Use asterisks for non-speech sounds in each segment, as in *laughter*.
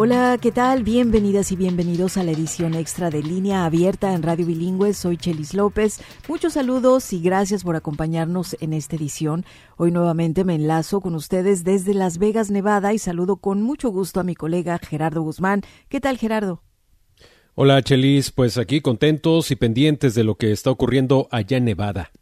Hola, ¿qué tal? Bienvenidas y bienvenidos a la edición extra de Línea Abierta en Radio Bilingüe. Soy Chelis López. Muchos saludos y gracias por acompañarnos en esta edición. Hoy nuevamente me enlazo con ustedes desde Las Vegas, Nevada y saludo con mucho gusto a mi colega Gerardo Guzmán. ¿Qué tal, Gerardo? Hola, Chelis. Pues aquí contentos y pendientes de lo que está ocurriendo allá en Nevada.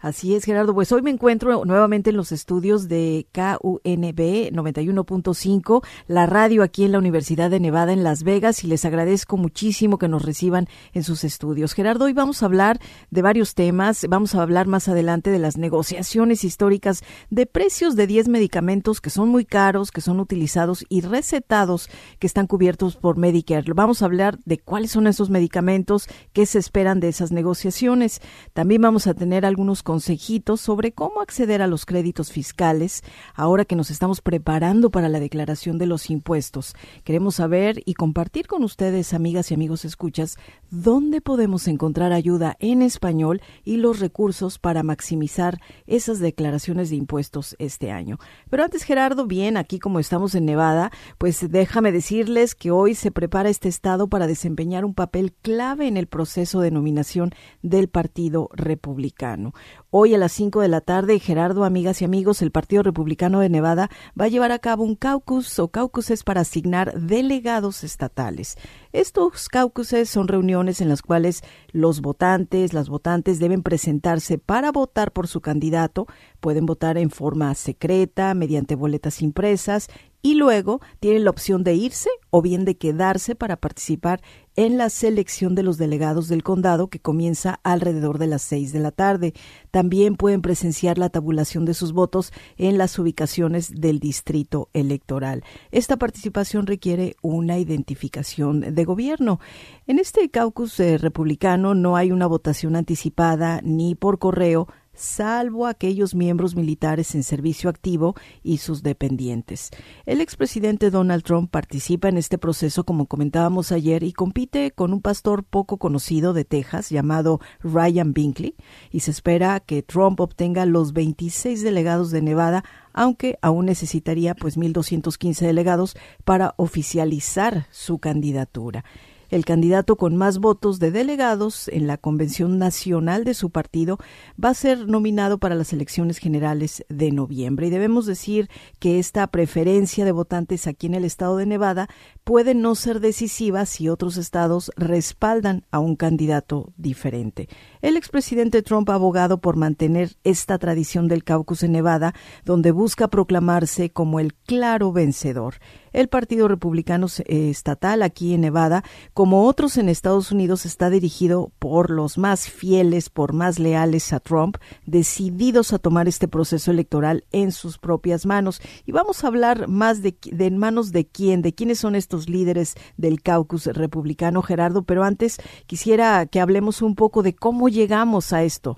Así es, Gerardo. Pues hoy me encuentro nuevamente en los estudios de KUNB 91.5, la radio aquí en la Universidad de Nevada en Las Vegas y les agradezco muchísimo que nos reciban en sus estudios. Gerardo, hoy vamos a hablar de varios temas. Vamos a hablar más adelante de las negociaciones históricas de precios de 10 medicamentos que son muy caros, que son utilizados y recetados que están cubiertos por Medicare. Vamos a hablar de cuáles son esos medicamentos, qué se esperan de esas negociaciones. También vamos a tener algunos consejitos sobre cómo acceder a los créditos fiscales ahora que nos estamos preparando para la declaración de los impuestos. Queremos saber y compartir con ustedes, amigas y amigos escuchas, dónde podemos encontrar ayuda en español y los recursos para maximizar esas declaraciones de impuestos este año. Pero antes, Gerardo, bien, aquí como estamos en Nevada, pues déjame decirles que hoy se prepara este estado para desempeñar un papel clave en el proceso de nominación del Partido Republicano. Hoy a las 5 de la tarde, Gerardo, amigas y amigos, el Partido Republicano de Nevada va a llevar a cabo un caucus o caucuses para asignar delegados estatales. Estos caucuses son reuniones en las cuales los votantes, las votantes deben presentarse para votar por su candidato, pueden votar en forma secreta, mediante boletas impresas y luego tienen la opción de irse o bien de quedarse para participar en la selección de los delegados del condado que comienza alrededor de las seis de la tarde. También pueden presenciar la tabulación de sus votos en las ubicaciones del distrito electoral. Esta participación requiere una identificación de gobierno. En este caucus eh, republicano no hay una votación anticipada ni por correo salvo aquellos miembros militares en servicio activo y sus dependientes. El expresidente Donald Trump participa en este proceso, como comentábamos ayer, y compite con un pastor poco conocido de Texas llamado Ryan Binkley, y se espera que Trump obtenga los 26 delegados de Nevada aunque aún necesitaría pues 1.215 delegados para oficializar su candidatura. El candidato con más votos de delegados en la convención nacional de su partido va a ser nominado para las elecciones generales de noviembre. Y debemos decir que esta preferencia de votantes aquí en el estado de Nevada puede no ser decisiva si otros estados respaldan a un candidato diferente. El expresidente Trump ha abogado por mantener esta tradición del caucus en Nevada, donde busca proclamarse como el claro vencedor el Partido Republicano eh, Estatal aquí en Nevada, como otros en Estados Unidos, está dirigido por los más fieles, por más leales a Trump, decididos a tomar este proceso electoral en sus propias manos. Y vamos a hablar más de, de manos de quién, de quiénes son estos líderes del caucus republicano, Gerardo, pero antes quisiera que hablemos un poco de cómo llegamos a esto.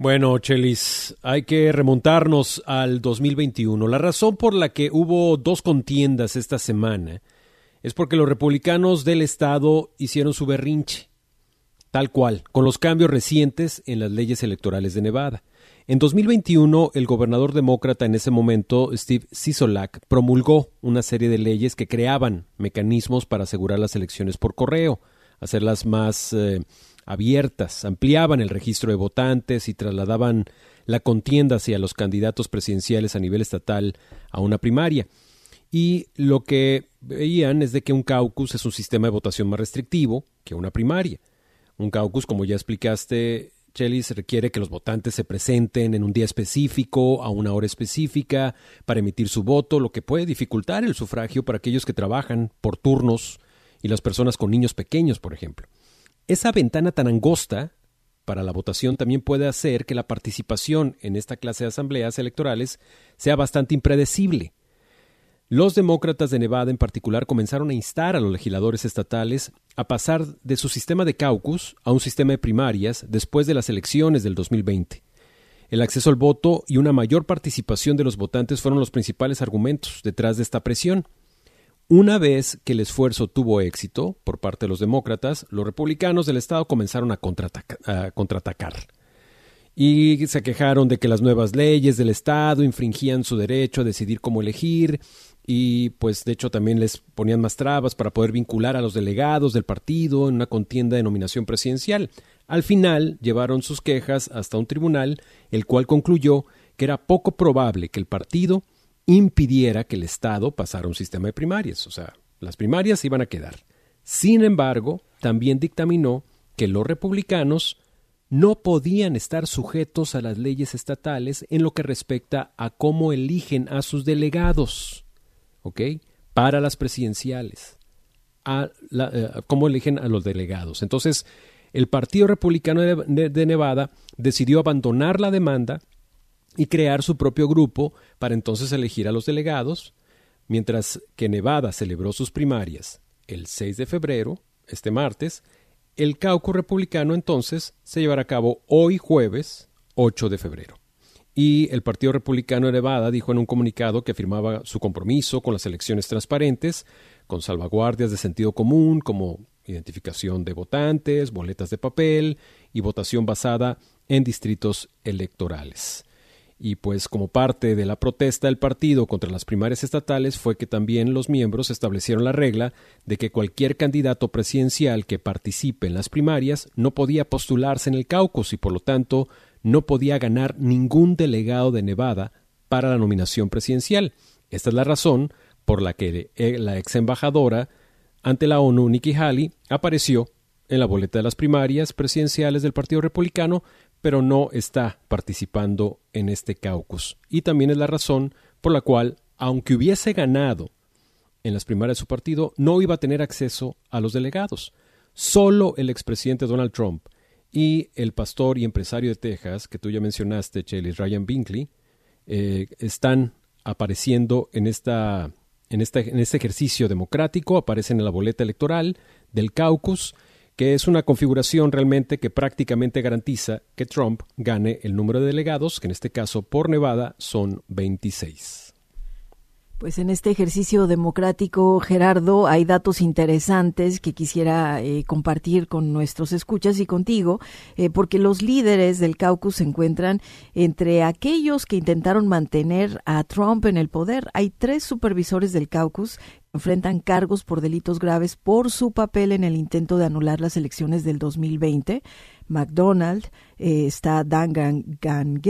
Bueno, Chelis, hay que remontarnos al 2021. La razón por la que hubo dos contiendas esta semana es porque los republicanos del Estado hicieron su berrinche, tal cual, con los cambios recientes en las leyes electorales de Nevada. En 2021, el gobernador demócrata en ese momento, Steve Sisolak, promulgó una serie de leyes que creaban mecanismos para asegurar las elecciones por correo, hacerlas más eh, abiertas, ampliaban el registro de votantes y trasladaban la contienda hacia los candidatos presidenciales a nivel estatal a una primaria. Y lo que veían es de que un caucus es un sistema de votación más restrictivo que una primaria. Un caucus, como ya explicaste, Chelis, requiere que los votantes se presenten en un día específico, a una hora específica, para emitir su voto, lo que puede dificultar el sufragio para aquellos que trabajan por turnos y las personas con niños pequeños, por ejemplo. Esa ventana tan angosta para la votación también puede hacer que la participación en esta clase de asambleas electorales sea bastante impredecible. Los demócratas de Nevada en particular comenzaron a instar a los legisladores estatales a pasar de su sistema de caucus a un sistema de primarias después de las elecciones del 2020. El acceso al voto y una mayor participación de los votantes fueron los principales argumentos detrás de esta presión. Una vez que el esfuerzo tuvo éxito por parte de los demócratas, los republicanos del Estado comenzaron a, contraatacar. Y se quejaron de que las nuevas leyes del Estado infringían su derecho a decidir cómo elegir y pues de hecho también les ponían más trabas para poder vincular a los delegados del partido en una contienda de nominación presidencial. Al final llevaron sus quejas hasta un tribunal, el cual concluyó que era poco probable que el partido impidiera que el Estado pasara un sistema de primarias, o sea, las primarias iban a quedar. Sin embargo, también dictaminó que los republicanos no podían estar sujetos a las leyes estatales en lo que respecta a cómo eligen a sus delegados, ¿ok? Para las presidenciales, a eh, cómo eligen a los delegados. Entonces, el Partido Republicano de Nevada decidió abandonar la demanda y crear su propio grupo para entonces elegir a los delegados, mientras que Nevada celebró sus primarias el 6 de febrero, este martes, el caucus republicano entonces se llevará a cabo hoy jueves 8 de febrero. Y el Partido Republicano de Nevada dijo en un comunicado que afirmaba su compromiso con las elecciones transparentes, con salvaguardias de sentido común como identificación de votantes, boletas de papel y votación basada en distritos electorales. Y pues como parte de la protesta del partido contra las primarias estatales fue que también los miembros establecieron la regla de que cualquier candidato presidencial que participe en las primarias no podía postularse en el caucus y por lo tanto no podía ganar ningún delegado de Nevada para la nominación presidencial. Esta es la razón por la que eh, la ex embajadora ante la ONU, Nikki Haley, apareció en la boleta de las primarias presidenciales del Partido Republicano pero no está participando en este caucus. Y también es la razón por la cual, aunque hubiese ganado en las primarias de su partido, no iba a tener acceso a los delegados. Solo el expresidente Donald Trump y el pastor y empresario de Texas, que tú ya mencionaste, Chelis Ryan Binkley, eh, están apareciendo en, esta, en, esta, en este ejercicio democrático, aparecen en la boleta electoral del caucus que es una configuración realmente que prácticamente garantiza que Trump gane el número de delegados, que en este caso por Nevada son 26. Pues en este ejercicio democrático, Gerardo, hay datos interesantes que quisiera eh, compartir con nuestros escuchas y contigo, eh, porque los líderes del caucus se encuentran entre aquellos que intentaron mantener a Trump en el poder. Hay tres supervisores del caucus enfrentan cargos por delitos graves por su papel en el intento de anular las elecciones del 2020. McDonald, eh, está Dan Gan,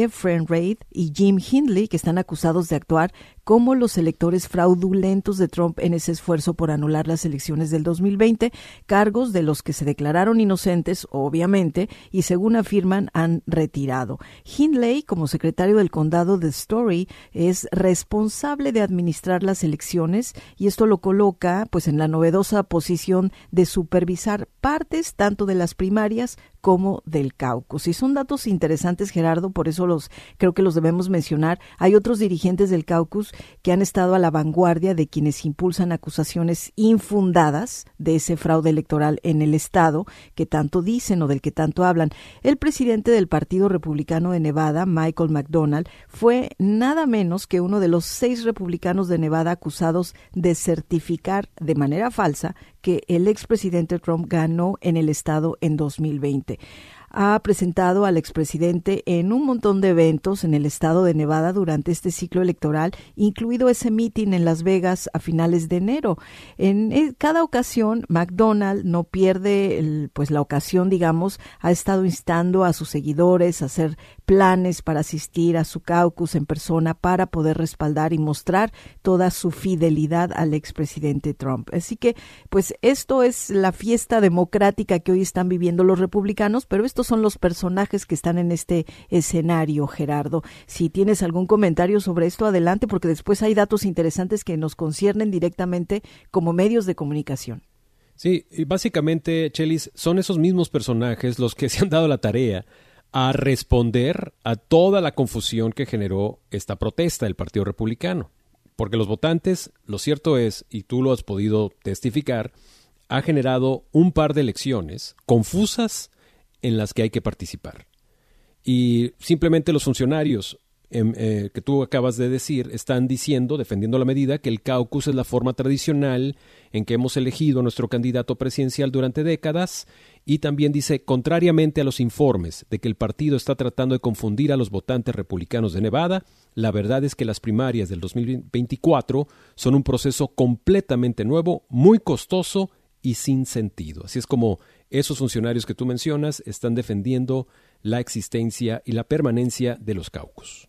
Reid y Jim Hindley, que están acusados de actuar como los electores fraudulentos de Trump en ese esfuerzo por anular las elecciones del 2020, cargos de los que se declararon inocentes, obviamente, y según afirman han retirado. Hindley, como secretario del condado de Story, es responsable de administrar las elecciones y esto lo coloca pues en la novedosa posición de supervisar partes tanto de las primarias como del caucus. Y son datos interesantes, Gerardo, por eso los creo que los debemos mencionar. Hay otros dirigentes del caucus que han estado a la vanguardia de quienes impulsan acusaciones infundadas de ese fraude electoral en el estado que tanto dicen o del que tanto hablan. El presidente del Partido Republicano de Nevada, Michael McDonald, fue nada menos que uno de los seis republicanos de Nevada acusados de certificar de manera falsa que el expresidente Trump ganó en el estado en 2020 ha presentado al expresidente en un montón de eventos en el estado de Nevada durante este ciclo electoral, incluido ese mitin en Las Vegas a finales de enero. En eh, cada ocasión, McDonald no pierde pues la ocasión, digamos, ha estado instando a sus seguidores a hacer planes para asistir a su caucus en persona para poder respaldar y mostrar toda su fidelidad al expresidente Trump. Así que, pues esto es la fiesta democrática que hoy están viviendo los republicanos, pero estos son los personajes que están en este escenario, Gerardo. Si tienes algún comentario sobre esto, adelante, porque después hay datos interesantes que nos conciernen directamente como medios de comunicación. Sí, y básicamente, Chelis, son esos mismos personajes los que *laughs* se han dado la tarea a responder a toda la confusión que generó esta protesta del Partido Republicano. Porque los votantes, lo cierto es, y tú lo has podido testificar, ha generado un par de elecciones confusas en las que hay que participar. Y simplemente los funcionarios eh, que tú acabas de decir están diciendo, defendiendo la medida, que el caucus es la forma tradicional en que hemos elegido a nuestro candidato presidencial durante décadas y también dice, contrariamente a los informes de que el partido está tratando de confundir a los votantes republicanos de Nevada, la verdad es que las primarias del 2024 son un proceso completamente nuevo, muy costoso y sin sentido. Así es como esos funcionarios que tú mencionas están defendiendo la existencia y la permanencia de los caucus.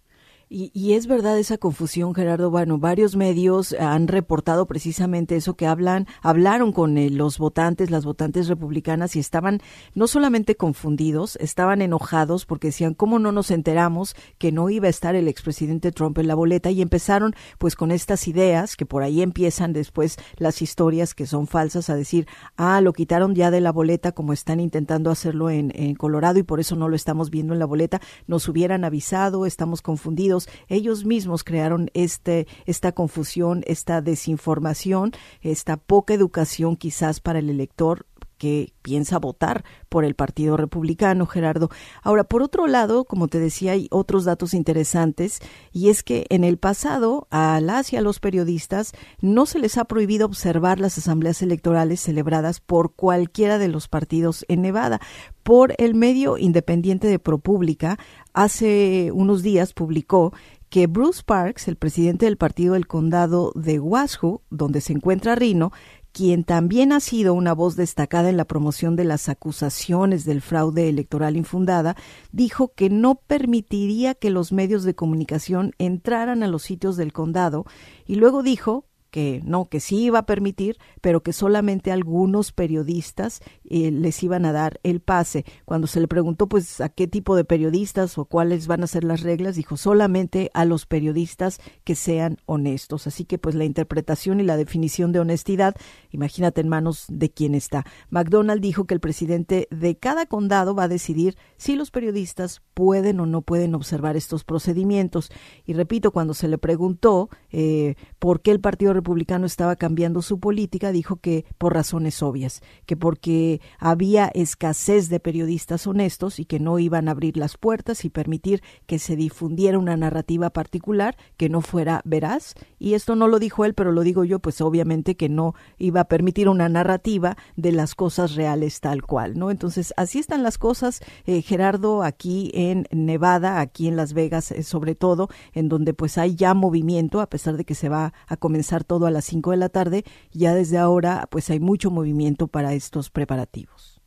Y, es verdad esa confusión, Gerardo. Bueno, varios medios han reportado precisamente eso que hablan, hablaron con eh, los votantes, las votantes republicanas y estaban no solamente confundidos, estaban enojados porque decían cómo no nos enteramos que no iba a estar el expresidente Trump en la boleta y empezaron pues con estas ideas que por ahí empiezan después las historias que son falsas a decir ah lo quitaron ya de la boleta como están intentando hacerlo en, en Colorado y por eso no lo estamos viendo en la boleta. Nos hubieran avisado, estamos confundidos ellos mismos crearon este, esta confusión, esta desinformación, esta poca educación quizás para el elector que piensa votar por el Partido Republicano, Gerardo. Ahora, por otro lado, como te decía, hay otros datos interesantes, y es que en el pasado a las y a los periodistas no se les ha prohibido observar las asambleas electorales celebradas por cualquiera de los partidos en Nevada. Por el medio independiente de ProPublica, hace unos días publicó que Bruce Parks, el presidente del partido del condado de Washoe, donde se encuentra Rino, quien también ha sido una voz destacada en la promoción de las acusaciones del fraude electoral infundada, dijo que no permitiría que los medios de comunicación entraran a los sitios del condado y luego dijo que no, que sí iba a permitir, pero que solamente algunos periodistas eh, les iban a dar el pase. Cuando se le preguntó pues a qué tipo de periodistas o cuáles van a ser las reglas, dijo solamente a los periodistas que sean honestos. Así que pues la interpretación y la definición de honestidad, imagínate en manos de quién está. McDonald dijo que el presidente de cada condado va a decidir si los periodistas pueden o no pueden observar estos procedimientos. Y repito, cuando se le preguntó eh, por qué el Partido Republicano estaba cambiando su política, dijo que por razones obvias, que porque había escasez de periodistas honestos y que no iban a abrir las puertas y permitir que se difundiera una narrativa particular que no fuera veraz. Y esto no lo dijo él, pero lo digo yo, pues obviamente que no iba a permitir una narrativa de las cosas reales tal cual, ¿no? Entonces, así están las cosas, eh, Gerardo, aquí en Nevada, aquí en Las Vegas, eh, sobre todo, en donde pues hay ya movimiento, a pesar de que se va a comenzar todo a las 5 de la tarde, ya desde ahora pues hay mucho movimiento para estos preparativos.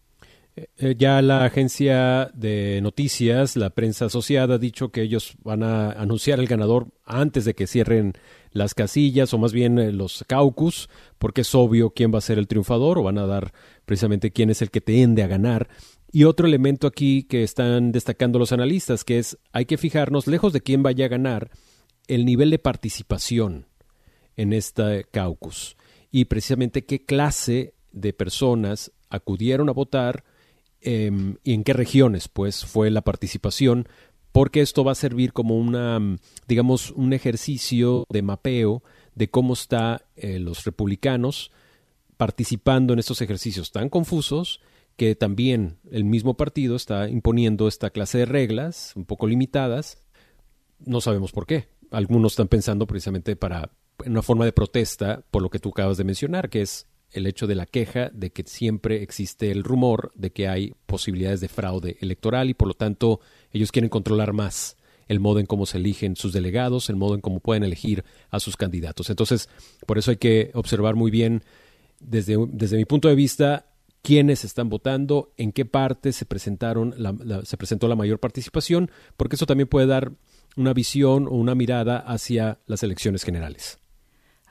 Eh, eh, ya la agencia de noticias, la prensa asociada, ha dicho que ellos van a anunciar el ganador antes de que cierren las casillas o más bien eh, los caucus, porque es obvio quién va a ser el triunfador o van a dar precisamente quién es el que tiende a ganar. Y otro elemento aquí que están destacando los analistas, que es hay que fijarnos, lejos de quién vaya a ganar, el nivel de participación en este caucus. Y precisamente qué clase de personas acudieron a votar em, y en qué regiones pues fue la participación porque esto va a servir como una digamos un ejercicio de mapeo de cómo están eh, los republicanos participando en estos ejercicios tan confusos que también el mismo partido está imponiendo esta clase de reglas un poco limitadas. No sabemos por qué. Algunos están pensando precisamente para una forma de protesta por lo que tú acabas de mencionar, que es el hecho de la queja de que siempre existe el rumor de que hay posibilidades de fraude electoral y por lo tanto ellos quieren controlar más el modo en cómo se eligen sus delegados, el modo en cómo pueden elegir a sus candidatos. Entonces, por eso hay que observar muy bien desde, desde mi punto de vista quiénes están votando, en qué parte se presentaron se presentó la mayor participación, porque eso también puede dar una visión o una mirada hacia las elecciones generales.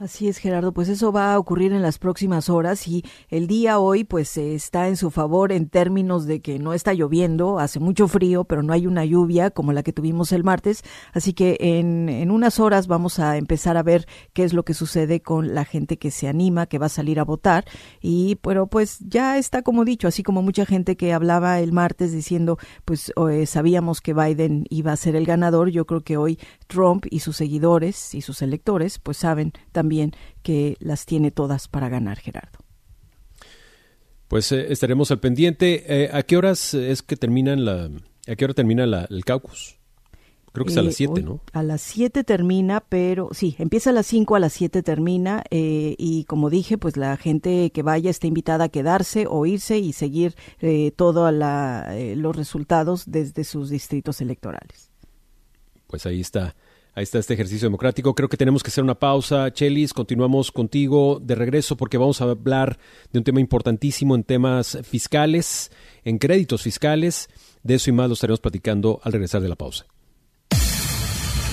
Así es, Gerardo, pues eso va a ocurrir en las próximas horas y el día hoy pues está en su favor en términos de que no está lloviendo, hace mucho frío, pero no hay una lluvia como la que tuvimos el martes, así que en, en unas horas vamos a empezar a ver qué es lo que sucede con la gente que se anima, que va a salir a votar. Y pero pues ya está como dicho, así como mucha gente que hablaba el martes diciendo pues eh, sabíamos que Biden iba a ser el ganador, yo creo que hoy Trump y sus seguidores y sus electores pues saben también que las tiene todas para ganar, Gerardo. Pues eh, estaremos al pendiente. Eh, ¿A qué horas es que terminan la, a qué hora termina el caucus? Creo que es a las 7, eh, ¿no? A las 7 termina, pero sí, empieza a las 5, a las 7 termina y como dije, pues la gente que vaya está invitada a quedarse o irse y seguir todos los resultados desde sus distritos electorales. Pues ahí está Ahí está este ejercicio democrático. Creo que tenemos que hacer una pausa. Chelis, continuamos contigo de regreso porque vamos a hablar de un tema importantísimo en temas fiscales, en créditos fiscales. De eso y más lo estaremos platicando al regresar de la pausa.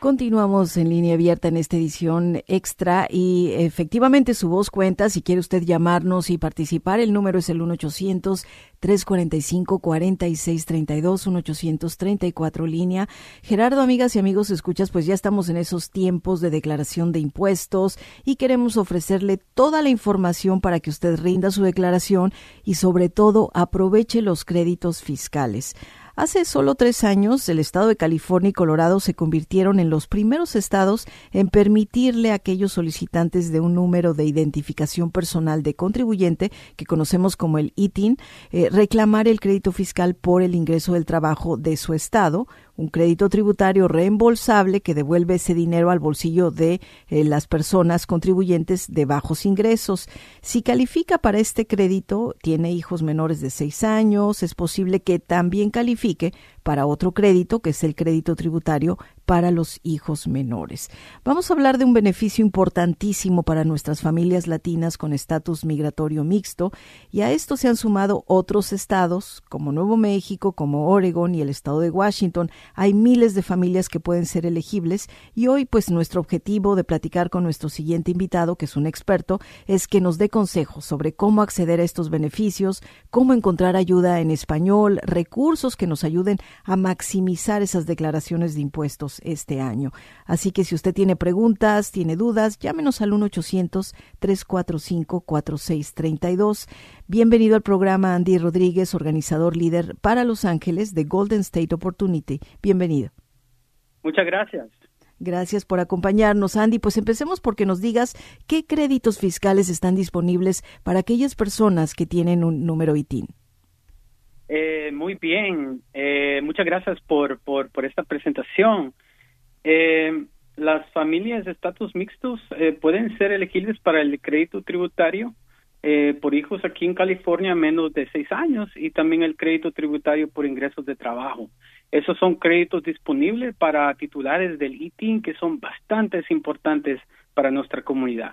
Continuamos en línea abierta en esta edición extra y efectivamente su voz cuenta. Si quiere usted llamarnos y participar, el número es el 1-800-345-4632, 1-834 línea. Gerardo, amigas y amigos, escuchas, pues ya estamos en esos tiempos de declaración de impuestos y queremos ofrecerle toda la información para que usted rinda su declaración y sobre todo aproveche los créditos fiscales. Hace solo tres años, el estado de California y Colorado se convirtieron en los primeros estados en permitirle a aquellos solicitantes de un número de identificación personal de contribuyente, que conocemos como el ITIN, eh, reclamar el crédito fiscal por el ingreso del trabajo de su estado, un crédito tributario reembolsable que devuelve ese dinero al bolsillo de eh, las personas contribuyentes de bajos ingresos. Si califica para este crédito, tiene hijos menores de seis años, es posible que también califique para otro crédito, que es el crédito tributario para los hijos menores. Vamos a hablar de un beneficio importantísimo para nuestras familias latinas con estatus migratorio mixto y a esto se han sumado otros estados como Nuevo México, como Oregon y el estado de Washington. Hay miles de familias que pueden ser elegibles y hoy pues nuestro objetivo de platicar con nuestro siguiente invitado, que es un experto, es que nos dé consejos sobre cómo acceder a estos beneficios, cómo encontrar ayuda en español, recursos que nos ayuden a maximizar esas declaraciones de impuestos este año. Así que si usted tiene preguntas, tiene dudas, llámenos al 1-800-345-4632. Bienvenido al programa Andy Rodríguez, organizador líder para Los Ángeles de Golden State Opportunity. Bienvenido. Muchas gracias. Gracias por acompañarnos, Andy. Pues empecemos porque nos digas qué créditos fiscales están disponibles para aquellas personas que tienen un número ITIN. Eh, muy bien, eh, muchas gracias por, por, por esta presentación. Eh, las familias de estatus mixtos eh, pueden ser elegibles para el crédito tributario eh, por hijos aquí en California menos de seis años y también el crédito tributario por ingresos de trabajo. Esos son créditos disponibles para titulares del ITIN que son bastante importantes para nuestra comunidad.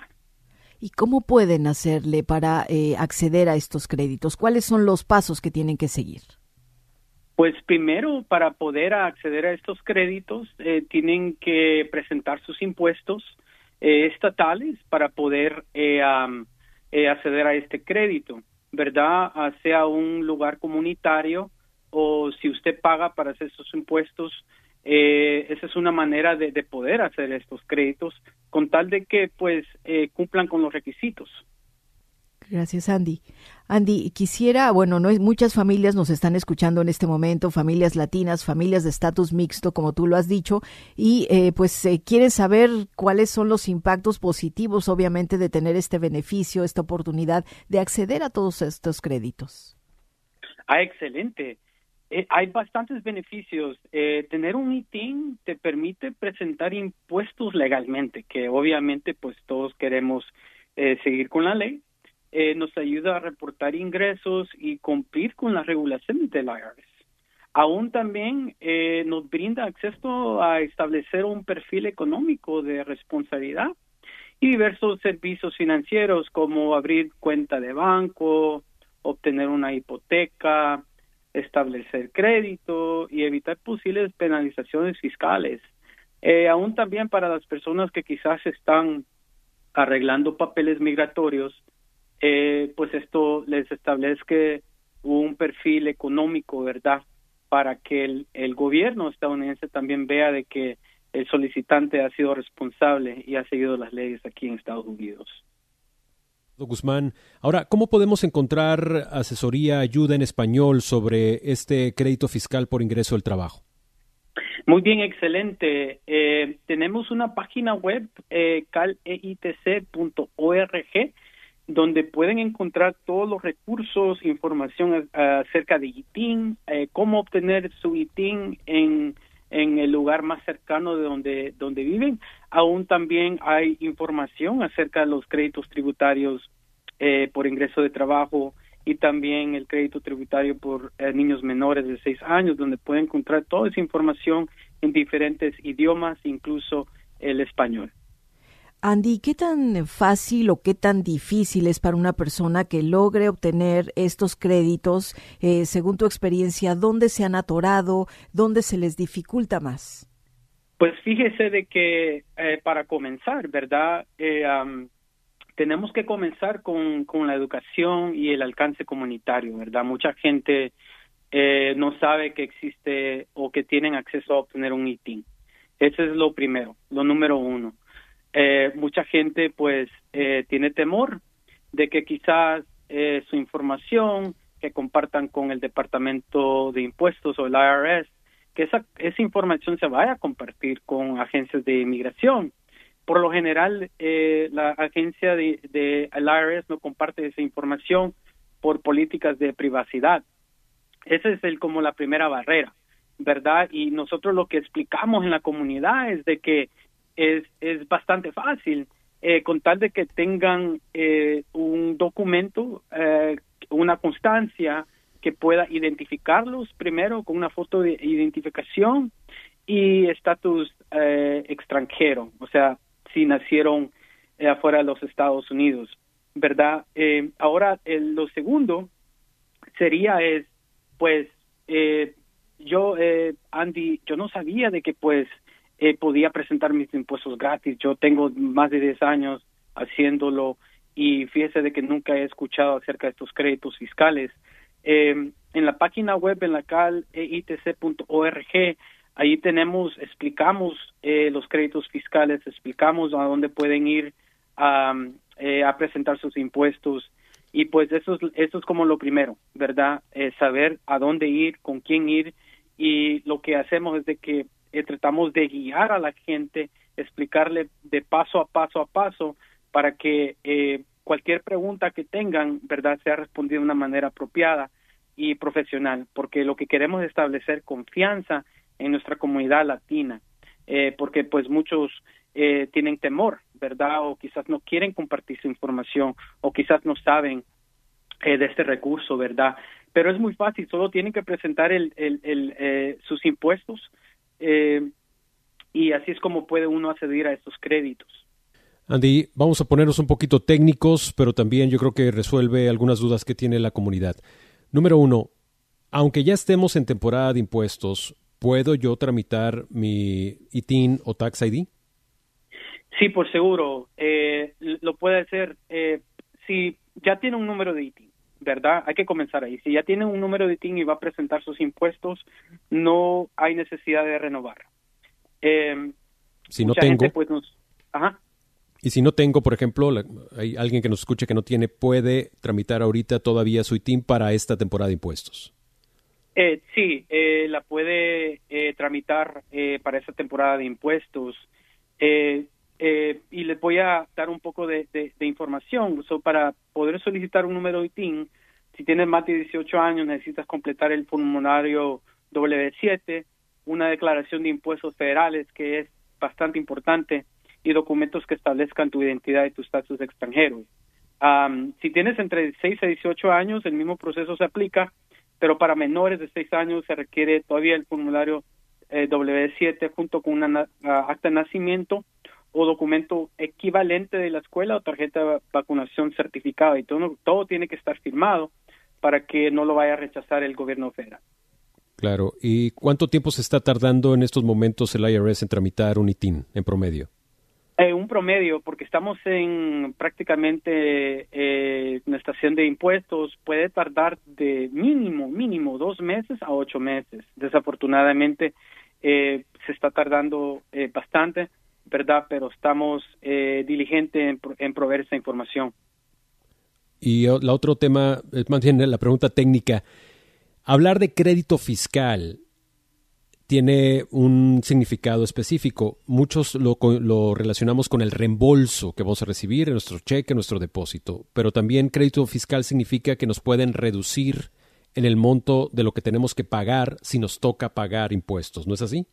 ¿Y cómo pueden hacerle para eh, acceder a estos créditos? ¿Cuáles son los pasos que tienen que seguir? Pues primero, para poder acceder a estos créditos, eh, tienen que presentar sus impuestos eh, estatales para poder acceder a este crédito, ¿verdad? Ah, sea un lugar comunitario o si usted paga para hacer sus impuestos eh, esa es una manera de, poder hacer estos créditos con tal de que pues eh, cumplan con los requisitos. Gracias, Andy. Andy, quisiera, bueno, no es, muchas familias nos están escuchando en este momento, familias latinas, familias de estatus mixto, como tú lo has dicho, y eh, pues eh, quieren saber cuáles son los impactos positivos, obviamente, de tener este beneficio, esta oportunidad de acceder a todos estos créditos. Ah, excelente. Eh, hay bastantes beneficios. Eh, tener un ITIN te permite presentar impuestos legalmente, que obviamente pues todos queremos seguir con la ley, nos ayuda a reportar ingresos y cumplir con las regulaciones del IRS. Aún también nos brinda acceso a establecer un perfil económico de responsabilidad y diversos servicios financieros como abrir cuenta de banco, obtener una hipoteca, establecer crédito y evitar posibles penalizaciones fiscales. Eh, aún también para las personas que quizás están arreglando papeles migratorios, eh, pues esto les establezca un perfil económico, ¿verdad? Para que el, el gobierno estadounidense también vea de que el solicitante ha sido responsable y ha seguido las leyes aquí en Estados Unidos. Guzmán, ahora, ¿cómo podemos encontrar asesoría, ayuda en español sobre este crédito fiscal por ingreso del trabajo? Muy bien, excelente. Eh, tenemos una página web, eh, caleitc.org, donde pueden encontrar todos los recursos, información acerca de ITIN, eh, cómo obtener su ITIN en en el lugar más cercano de donde, donde viven. Aún también hay información acerca de los créditos tributarios eh, por ingreso de trabajo y también el crédito tributario por eh, niños menores de seis años, donde pueden encontrar toda esa información en diferentes idiomas, incluso el español. Andy, ¿qué tan fácil o qué tan difícil es para una persona que logre obtener estos créditos? Eh, según tu experiencia, ¿dónde se han atorado? ¿Dónde se les dificulta más? Pues fíjese de que eh, para comenzar, ¿verdad? Eh, tenemos que comenzar con, con la educación y el alcance comunitario, ¿verdad? Mucha gente no sabe que existe o que tienen acceso a obtener un ITIN. Ese es lo primero, lo número uno eh, mucha gente pues eh, tiene temor de que quizás eh, su información que compartan con el Departamento de Impuestos o el IRS, que esa, esa información se vaya a compartir con agencias de inmigración. Por lo general, eh, la agencia de, de el IRS no comparte esa información por políticas de privacidad. Esa es el, como la primera barrera, ¿verdad? Y nosotros lo que explicamos en la comunidad es de que es, es bastante fácil, eh, con tal de que tengan eh, un documento, eh, una constancia que pueda identificarlos primero con una foto de identificación y estatus extranjero, o sea, si nacieron afuera de los Estados Unidos, ¿verdad? ahora, lo segundo sería es, pues, yo, Andy, yo no sabía de que, pues, eh, podía presentar mis impuestos gratis. Yo tengo más de 10 años haciéndolo y fíjese de que nunca he escuchado acerca de estos créditos fiscales. Eh, en la página web en la cal itc.org, ahí tenemos, explicamos eh, los créditos fiscales, explicamos a dónde pueden ir a, eh, a presentar sus impuestos y pues eso es, eso es como lo primero, ¿verdad? Eh, saber a dónde ir, con quién ir y lo que hacemos es de que eh, tratamos de guiar a la gente, explicarle de paso a paso a paso para que eh, cualquier pregunta que tengan, ¿verdad?, sea respondida de una manera apropiada y profesional, porque lo que queremos es establecer confianza en nuestra comunidad latina, eh, porque pues muchos tienen temor, ¿verdad? O quizás no quieren compartir su información, o quizás no saben de este recurso, ¿verdad? Pero es muy fácil, solo tienen que presentar el, el, sus impuestos, eh, y así es como puede uno acceder a estos créditos. Andy, vamos a ponernos un poquito técnicos, pero también yo creo que resuelve algunas dudas que tiene la comunidad. Número uno, aunque ya estemos en temporada de impuestos, ¿puedo yo tramitar mi ITIN o Tax ID? Sí, por seguro. Eh, lo puede hacer eh, si ya tiene un número de ITIN. ¿Verdad? Hay que comenzar ahí. Si ya tiene un número de TIN y va a presentar sus impuestos, no hay necesidad de renovar. Eh, si no tengo, pues ajá. Y si no tengo, por ejemplo, hay alguien que nos escuche que no tiene, puede tramitar ahorita todavía su ITIN para esta temporada de impuestos. Eh, sí, eh, la puede eh, tramitar eh, para esta temporada de impuestos. Eh, y les voy a dar un poco de, información. para poder solicitar un número de ITIN, si tienes más de 18 años, necesitas completar el formulario W7, una declaración de impuestos federales que es bastante importante, y documentos que establezcan tu identidad y tu estatus extranjero. si tienes entre 6 a 18 años, el mismo proceso se aplica, pero para menores de 6 años se requiere todavía el formulario eh, W7 junto con una acta de nacimiento o documento equivalente de la escuela o tarjeta de vacunación certificada y todo, todo tiene que estar firmado para que no lo vaya a rechazar el gobierno federal. Claro. ¿Y cuánto tiempo se está tardando en estos momentos el IRS en tramitar un ITIN en promedio? Eh, un promedio, porque estamos en prácticamente eh, una estación de impuestos, puede tardar de mínimo, mínimo dos meses a ocho meses. Desafortunadamente, eh, se está tardando eh, bastante, ¿verdad? Pero estamos eh, diligentes en, proveer esa información. Y la otro tema, mantiene la pregunta técnica. Hablar de crédito fiscal tiene un significado específico. Muchos lo, lo, relacionamos con el reembolso que vamos a recibir en nuestro cheque, en nuestro depósito, pero también crédito fiscal significa que nos pueden reducir en el monto de lo que tenemos que pagar si nos toca pagar impuestos, ¿no es así?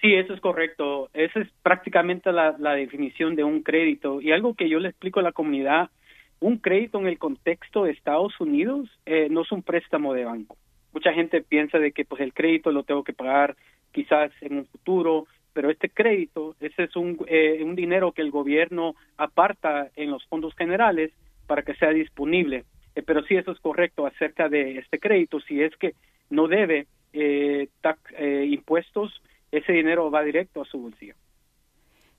Sí, eso es correcto. Esa es prácticamente la, definición de un crédito. Y algo que yo le explico a la comunidad, un crédito en el contexto de Estados Unidos eh, no es un préstamo de banco mucha gente piensa de que pues el crédito lo tengo que pagar quizás en un futuro, pero este crédito, ese es un, eh, un dinero que el gobierno aparta en los fondos generales para que sea disponible. Eh, pero sí, eso es correcto acerca de este crédito. Si es que no debe eh, eh impuestos, ese dinero va directo a su bolsillo.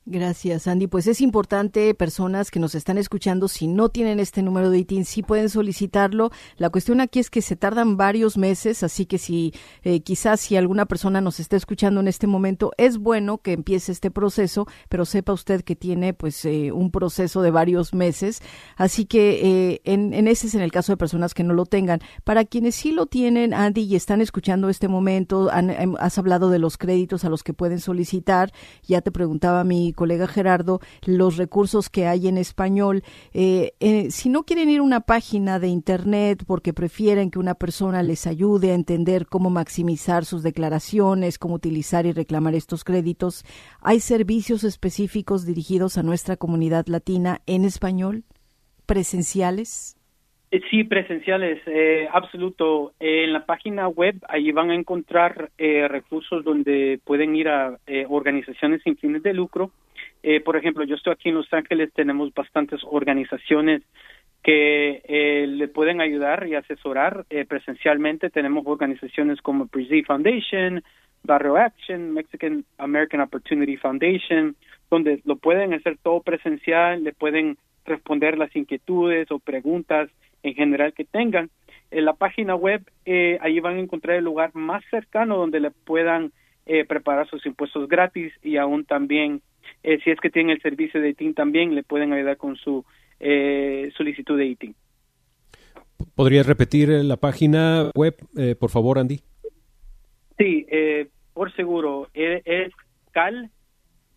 Gracias, Andy. Pues es importante, personas que nos están escuchando, si no tienen este número de ITIN, sí pueden solicitarlo. La cuestión aquí es que se tardan varios meses, así que si eh, quizás si alguna persona nos está escuchando en este momento, es bueno que empiece este proceso, pero sepa usted que tiene pues eh, un proceso de varios meses. Así que eh, en, en, ese es en el caso de personas que no lo tengan. Para quienes sí lo tienen, Andy, y están escuchando este momento, han, has hablado de los créditos a los que pueden solicitar. Ya te preguntaba mi colega Gerardo, los recursos que hay en español. Eh, eh, si no quieren ir a una página de Internet porque prefieren que una persona les ayude a entender cómo maximizar sus declaraciones, cómo utilizar y reclamar estos créditos, ¿hay servicios específicos dirigidos a nuestra comunidad latina en español? ¿Presenciales? Eh, sí, presenciales, eh, absoluto. en la página web, ahí van a encontrar recursos donde pueden ir a organizaciones sin fines de lucro eh, por ejemplo, yo estoy aquí en Los Ángeles, tenemos bastantes organizaciones que eh, le pueden ayudar y asesorar eh, presencialmente. Tenemos organizaciones como Brazil Foundation, Barrio Action, Mexican American Opportunity Foundation, donde lo pueden hacer todo presencial, le pueden responder las inquietudes o preguntas en general que tengan. En la página web, eh, ahí van a encontrar el lugar más cercano donde le puedan eh, preparar sus impuestos gratis y aún también eh, si es que tienen el servicio de ITIN también, le pueden ayudar con su eh, solicitud de ITIN. ¿Podrías repetir la página web, por favor, Andy? Sí, por seguro, es cal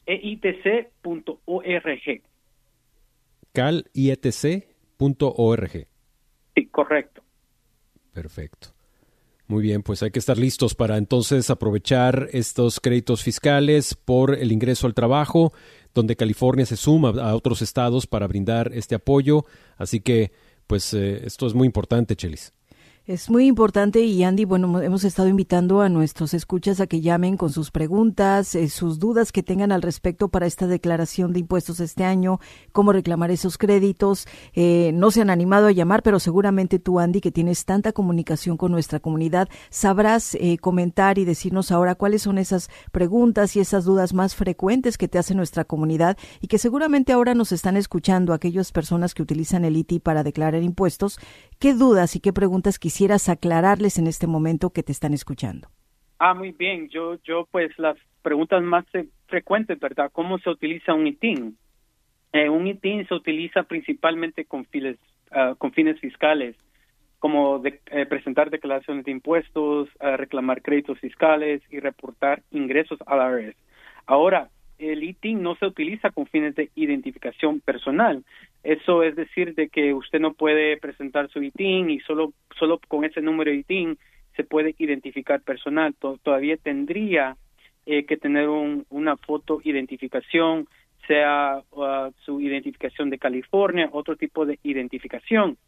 eitc.org. calietc.org. Correcto. Perfecto. Muy bien, pues hay que estar listos para entonces aprovechar estos créditos fiscales por el ingreso al trabajo, donde California se suma a otros estados para brindar este apoyo. Así que, pues eh, esto es muy importante, Chelis. Es muy importante y Andy, bueno, hemos estado invitando a nuestros escuchas a que llamen con sus preguntas, eh, sus dudas que tengan al respecto para esta declaración de impuestos este año, cómo reclamar esos créditos. Eh, no se han animado a llamar, pero seguramente tú, Andy, que tienes tanta comunicación con nuestra comunidad, sabrás eh, comentar y decirnos ahora cuáles son esas preguntas y esas dudas más frecuentes que te hace nuestra comunidad y que seguramente ahora nos están escuchando aquellas personas que utilizan el ITI para declarar impuestos. ¿Qué dudas y qué preguntas quisieras quisieras aclararles en este momento que te están escuchando? Ah, muy bien. Yo, yo pues las preguntas más frecuentes, ¿verdad? ¿Cómo se utiliza un ITIN? Eh, un ITIN se utiliza principalmente con fines, ah, con fines fiscales, como de, eh, presentar declaraciones de impuestos, ah, reclamar créditos fiscales y reportar ingresos a la IRS. Ahora, el ITIN no se utiliza con fines de identificación personal. Eso es decir, de que usted no puede presentar su ITIN y solo, solo con ese número de ITIN se puede identificar personal. Todavía tendría eh, que tener una foto identificación, sea uh, su identificación de California, otro tipo de identificación.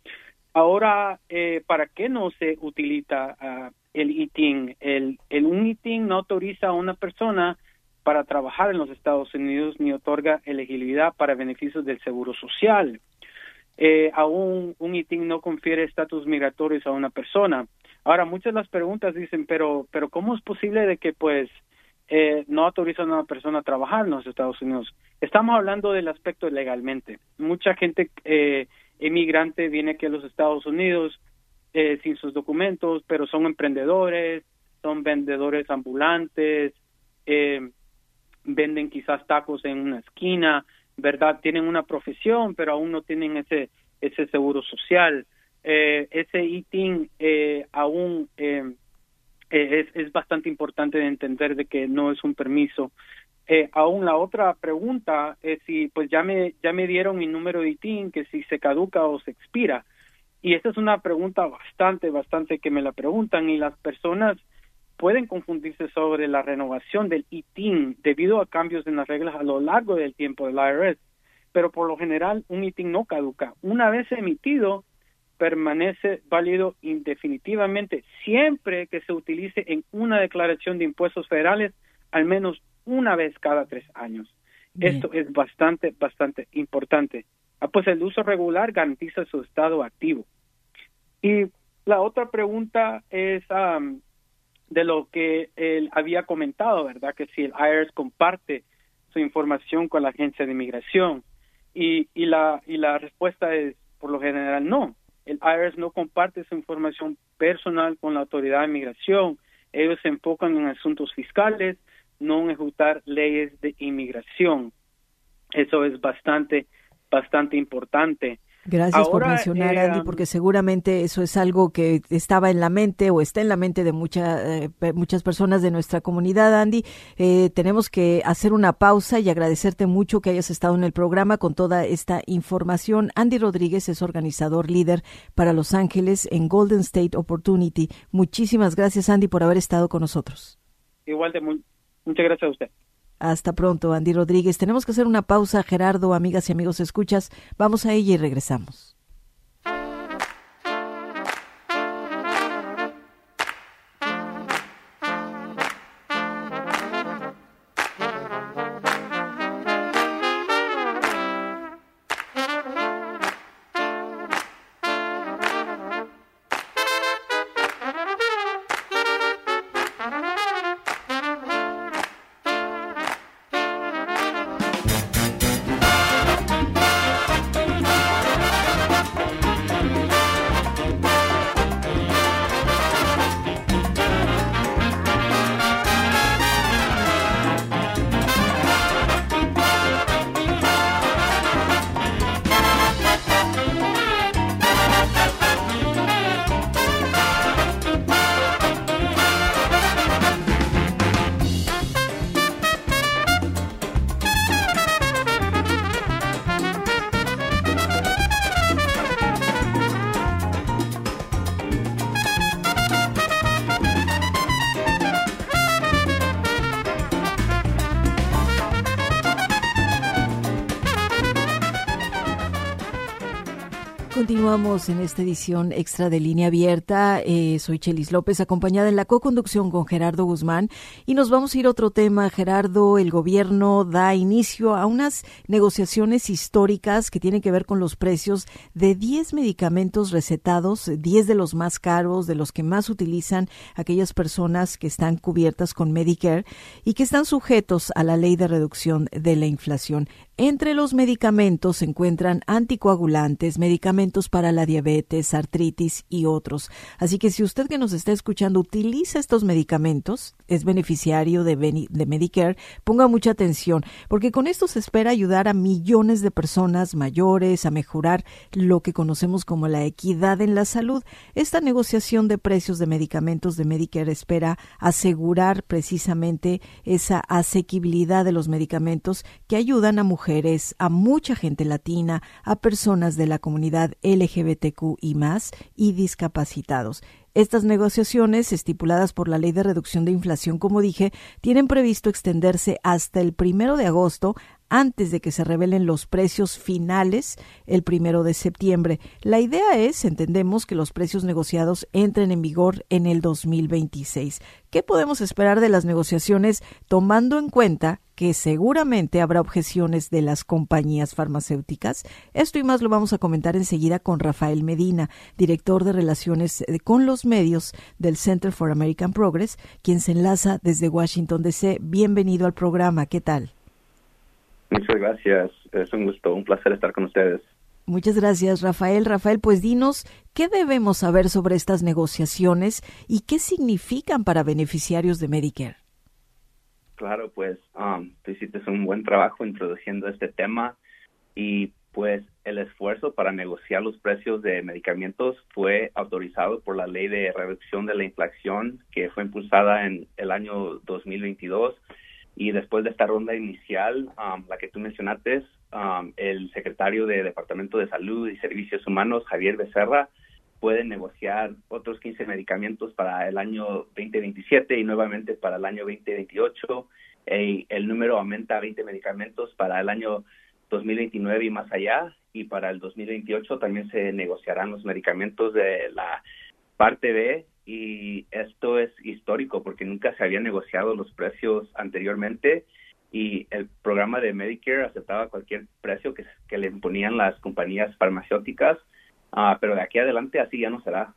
Ahora, eh, ¿para qué no se utiliza uh, el ITIN? El, el un ITIN no autoriza a una persona para trabajar en los Estados Unidos ni otorga elegibilidad para beneficios del seguro social. Eh, aún un ITIN no confiere estatus migratorios a una persona. Ahora, muchas de las preguntas dicen, pero, pero ¿cómo es posible de que pues eh, no autorizan a una persona a trabajar en los Estados Unidos? Estamos hablando del aspecto legalmente. Mucha gente eh, emigrante viene aquí a los Estados Unidos eh, sin sus documentos, pero son emprendedores, son vendedores ambulantes, eh, venden quizás tacos en una esquina, ¿verdad? Tienen una profesión, pero aún no tienen ese, ese seguro social. Eh, ese ITIN eh, aún eh, es, es bastante importante de entender de que no es un permiso. Eh, aún la otra pregunta es si pues ya me ya me dieron mi número de ITIN que si se caduca o se expira y esta es una pregunta bastante bastante que me la preguntan y las personas pueden confundirse sobre la renovación del ITIN debido a cambios en las reglas a lo largo del tiempo del IRS, pero por lo general un ITIN no caduca. Una vez emitido, permanece válido indefinitivamente siempre que se utilice en una declaración de impuestos federales al menos una vez cada tres años. Bien. Esto es bastante, bastante importante. Ah, pues el uso regular garantiza su estado activo. Y la otra pregunta es, um, de lo que él había comentado, ¿verdad? Que si el IRS comparte su información con la agencia de inmigración. Y, y, la, y la respuesta es, por lo general, no. El IRS no comparte su información personal con la autoridad de inmigración. Ellos se enfocan en asuntos fiscales, no en ejecutar leyes de inmigración. Eso es bastante, bastante importante. Gracias Ahora, por mencionar, eh, Andy, porque seguramente eso es algo que estaba en la mente o está en la mente de mucha, eh, muchas personas de nuestra comunidad, Andy. Eh, tenemos que hacer una pausa y agradecerte mucho que hayas estado en el programa con toda esta información. Andy Rodríguez es organizador líder para Los Ángeles en Golden State Opportunity. Muchísimas gracias, Andy, por haber estado con nosotros. Igual de muy, muchas gracias a usted. Hasta pronto, Andy Rodríguez. Tenemos que hacer una pausa, Gerardo, amigas y amigos escuchas. Vamos a ella y regresamos. Continuamos en esta edición extra de línea abierta. Eh, soy Chelis López, acompañada en la co-conducción con Gerardo Guzmán. Y nos vamos a ir a otro tema. Gerardo, el gobierno da inicio a unas negociaciones históricas que tienen que ver con los precios de 10 medicamentos recetados, 10 de los más caros, de los que más utilizan aquellas personas que están cubiertas con Medicare y que están sujetos a la ley de reducción de la inflación. Entre los medicamentos se encuentran anticoagulantes, medicamentos para la diabetes, artritis y otros. Así que si usted que nos está escuchando utiliza estos medicamentos, es beneficiario de, Medicare, ponga mucha atención, porque con esto se espera ayudar a millones de personas mayores a mejorar lo que conocemos como la equidad en la salud. Esta negociación de precios de medicamentos de Medicare espera asegurar precisamente esa asequibilidad de los medicamentos que ayudan a mujeres a mucha gente latina, a personas de la comunidad LGBTQ y más y discapacitados. Estas negociaciones, estipuladas por la Ley de Reducción de Inflación, como dije, tienen previsto extenderse hasta el primero de agosto antes de que se revelen los precios finales el primero de septiembre. La idea es, entendemos, que los precios negociados entren en vigor en el 2026. ¿Qué podemos esperar de las negociaciones tomando en cuenta que seguramente habrá objeciones de las compañías farmacéuticas? Esto y más lo vamos a comentar enseguida con Rafael Medina, director de Relaciones eh, con los Medios del Center for American Progress, quien se enlaza desde Washington DC. Bienvenido al programa. ¿Qué tal? Muchas gracias. Es un gusto, un placer estar con ustedes. Muchas gracias, Rafael. Rafael, pues dinos qué debemos saber sobre estas negociaciones y qué significan para beneficiarios de Medicare. Claro, pues um, tú hiciste un buen trabajo introduciendo este tema y pues el esfuerzo para negociar los precios de medicamentos fue autorizado por la ley de reducción de la inflación que fue impulsada en el año 2022 y después de esta ronda inicial, um, la que tú mencionaste, um, el secretario de Departamento de Salud y Servicios Humanos, Javier Becerra, puede negociar otros 15 medicamentos para el año 2027 y nuevamente para el año 2028. Y el número aumenta a 20 medicamentos para el año 2029 y más allá. Y para el 2028 también se negociarán los medicamentos de la parte B y esto es histórico porque nunca se habían negociado los precios anteriormente y el programa de Medicare aceptaba cualquier precio que, que le imponían las compañías farmacéuticas, uh, pero de aquí adelante así ya no será.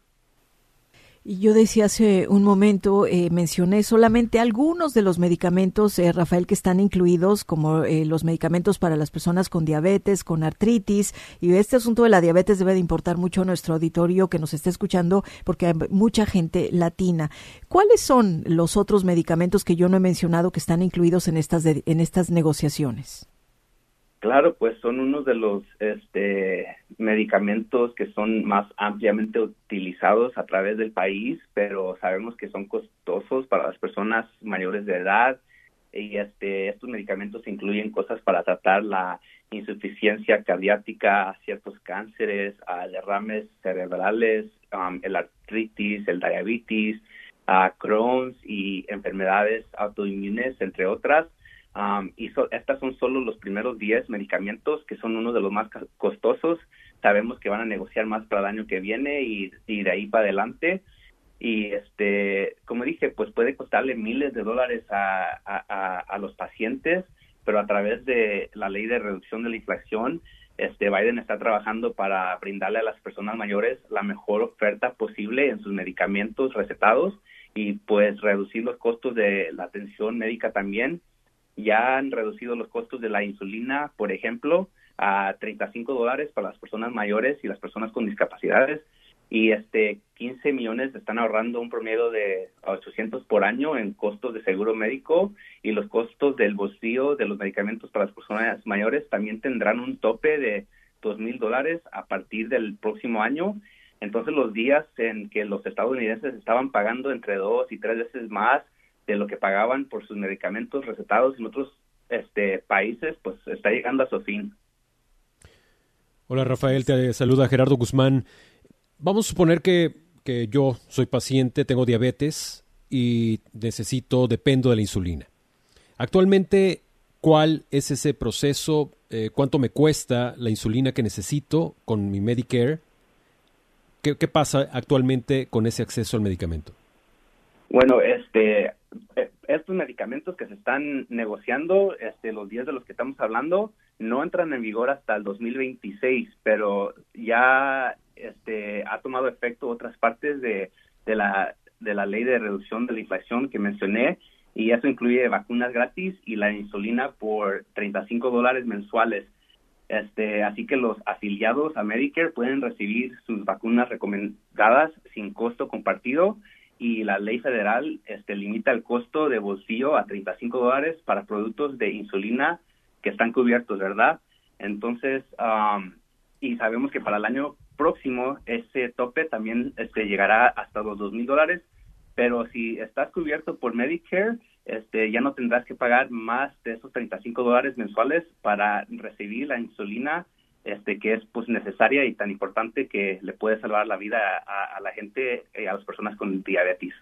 Yo decía hace un momento, eh, mencioné solamente algunos de los medicamentos, eh, Rafael, que están incluidos, como eh, los medicamentos para las personas con diabetes, con artritis. Y este asunto de la diabetes debe de importar mucho a nuestro auditorio que nos esté escuchando, porque hay mucha gente latina. ¿Cuáles son los otros medicamentos que yo no he mencionado que están incluidos en estas, en estas negociaciones? Claro, pues son unos de los este, medicamentos que son más ampliamente utilizados a través del país, pero sabemos que son costosos para las personas mayores de edad y este, estos medicamentos incluyen cosas para tratar la insuficiencia cardíaca, ciertos cánceres, derrames cerebrales, um, el artritis, el diabetes, uh, Crohn's y enfermedades autoinmunes, entre otras. Um, y estas son solo los primeros 10 medicamentos que son uno de los más costosos. Sabemos que van a negociar más para el año que viene y, de ahí para adelante. Y este, como dije, pues puede costarle miles de dólares a, a, a los pacientes, pero a través de la ley de reducción de la inflación, este Biden está trabajando para brindarle a las personas mayores la mejor oferta posible en sus medicamentos recetados y pues reducir los costos de la atención médica también ya han reducido los costos de la insulina, por ejemplo, a 35 dólares para las personas mayores y las personas con discapacidades y este 15 millones están ahorrando un promedio de 800 por año en costos de seguro médico y los costos del bolsillo de los medicamentos para las personas mayores también tendrán un tope de 2 mil dólares a partir del próximo año. Entonces los días en que los estadounidenses estaban pagando entre dos y tres veces más de lo que pagaban por sus medicamentos recetados en otros este, países, pues está llegando a su fin. Hola Rafael, te saluda Gerardo Guzmán. Vamos a suponer que, que yo soy paciente, tengo diabetes y necesito, dependo de la insulina. Actualmente, ¿cuál es ese proceso? Eh, ¿Cuánto me cuesta la insulina que necesito con mi Medicare? ¿Qué, ¿Qué pasa actualmente con ese acceso al medicamento? Bueno, este, estos medicamentos que se están negociando, este, los días de los que estamos hablando, no entran en vigor hasta el 2026, pero ya este, ha tomado efecto otras partes de, de, la, de la ley de reducción de la inflación que mencioné, y eso incluye vacunas gratis y la insulina por 35 dólares mensuales. Este, así que los afiliados a Medicare pueden recibir sus vacunas recomendadas sin costo compartido y la ley federal este, limita el costo de bolsillo a 35 dólares para productos de insulina que están cubiertos, ¿verdad? Entonces, um, y sabemos que para el año próximo ese tope también este, llegará hasta los 2 mil dólares, pero si estás cubierto por Medicare, este, ya no tendrás que pagar más de esos 35 dólares mensuales para recibir la insulina este, que es pues necesaria y tan importante que le puede salvar la vida a, la gente, eh, a las personas con diabetes.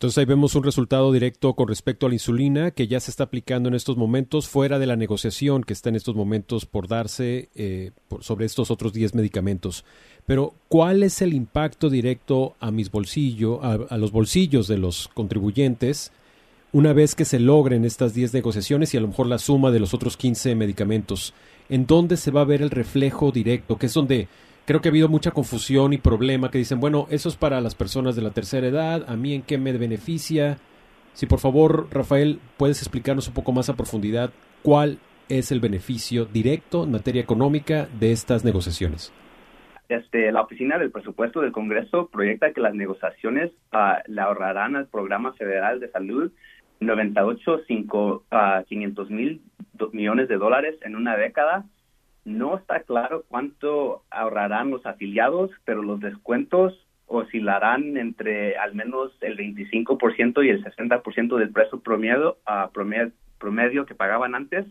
Entonces ahí vemos un resultado directo con respecto a la insulina que ya se está aplicando en estos momentos fuera de la negociación que está en estos momentos por darse eh, sobre estos otros 10 medicamentos. Pero ¿cuál es el impacto directo a mis bolsillos, a, los bolsillos de los contribuyentes una vez que se logren estas 10 negociaciones y a lo mejor la suma de los otros 15 medicamentos? ¿En dónde se va a ver el reflejo directo? Que es donde creo que ha habido mucha confusión y problema que dicen, bueno, eso es para las personas de la tercera edad, a mí en qué me beneficia. Si por favor, Rafael, puedes explicarnos un poco más a profundidad cuál es el beneficio directo en materia económica de estas negociaciones. Este, la Oficina del Presupuesto del Congreso proyecta que las negociaciones uh, le ahorrarán al Programa Federal de Salud 98 500 mil millones de dólares en una década no está claro cuánto ahorrarán los afiliados, pero los descuentos oscilarán entre al menos el 25% y el 60% del precio promedio, uh, promedio, promedio, que pagaban antes.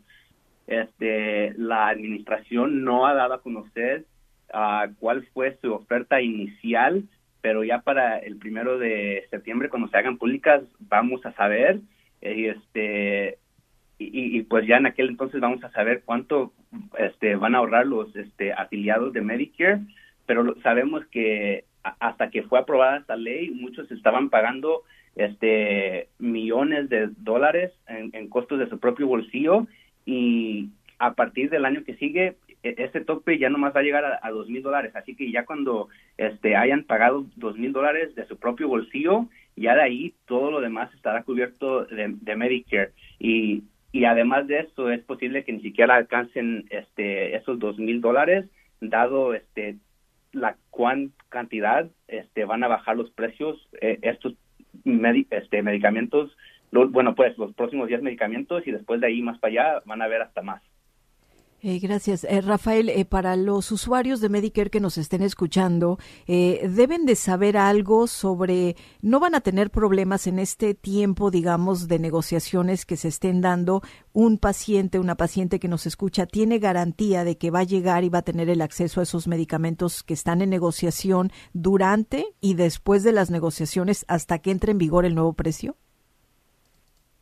Este, la administración no ha dado a conocer uh, cuál fue su oferta inicial, pero ya para el primero de septiembre, cuando se hagan públicas, vamos a saber. Y este, y, pues ya en aquel entonces vamos a saber cuánto este, van a ahorrar los este, afiliados de Medicare, pero sabemos que hasta que fue aprobada esta ley, muchos estaban pagando este millones de dólares en, costos de su propio bolsillo y a partir del año que sigue e, ese tope ya nomás va a llegar a, dos mil dólares. Así que ya cuando este hayan pagado dos mil dólares de su propio bolsillo ya de ahí todo lo demás estará cubierto de, de Medicare. Y y además de eso es posible que ni siquiera alcancen este esos dos mil dólares dado este la cuán cantidad este van a bajar los precios eh, estos este medicamentos. Bueno pues los próximos 10 medicamentos y después de ahí más para allá van a ver hasta más eh, gracias. Eh, Rafael, eh, para los usuarios de Medicare que nos estén escuchando, deben de saber algo sobre, no van a tener problemas en este tiempo, digamos, de negociaciones que se estén dando. Un paciente, una paciente que nos escucha, tiene garantía de que va a llegar y va a tener el acceso a esos medicamentos que están en negociación durante y después de las negociaciones hasta que entre en vigor el nuevo precio.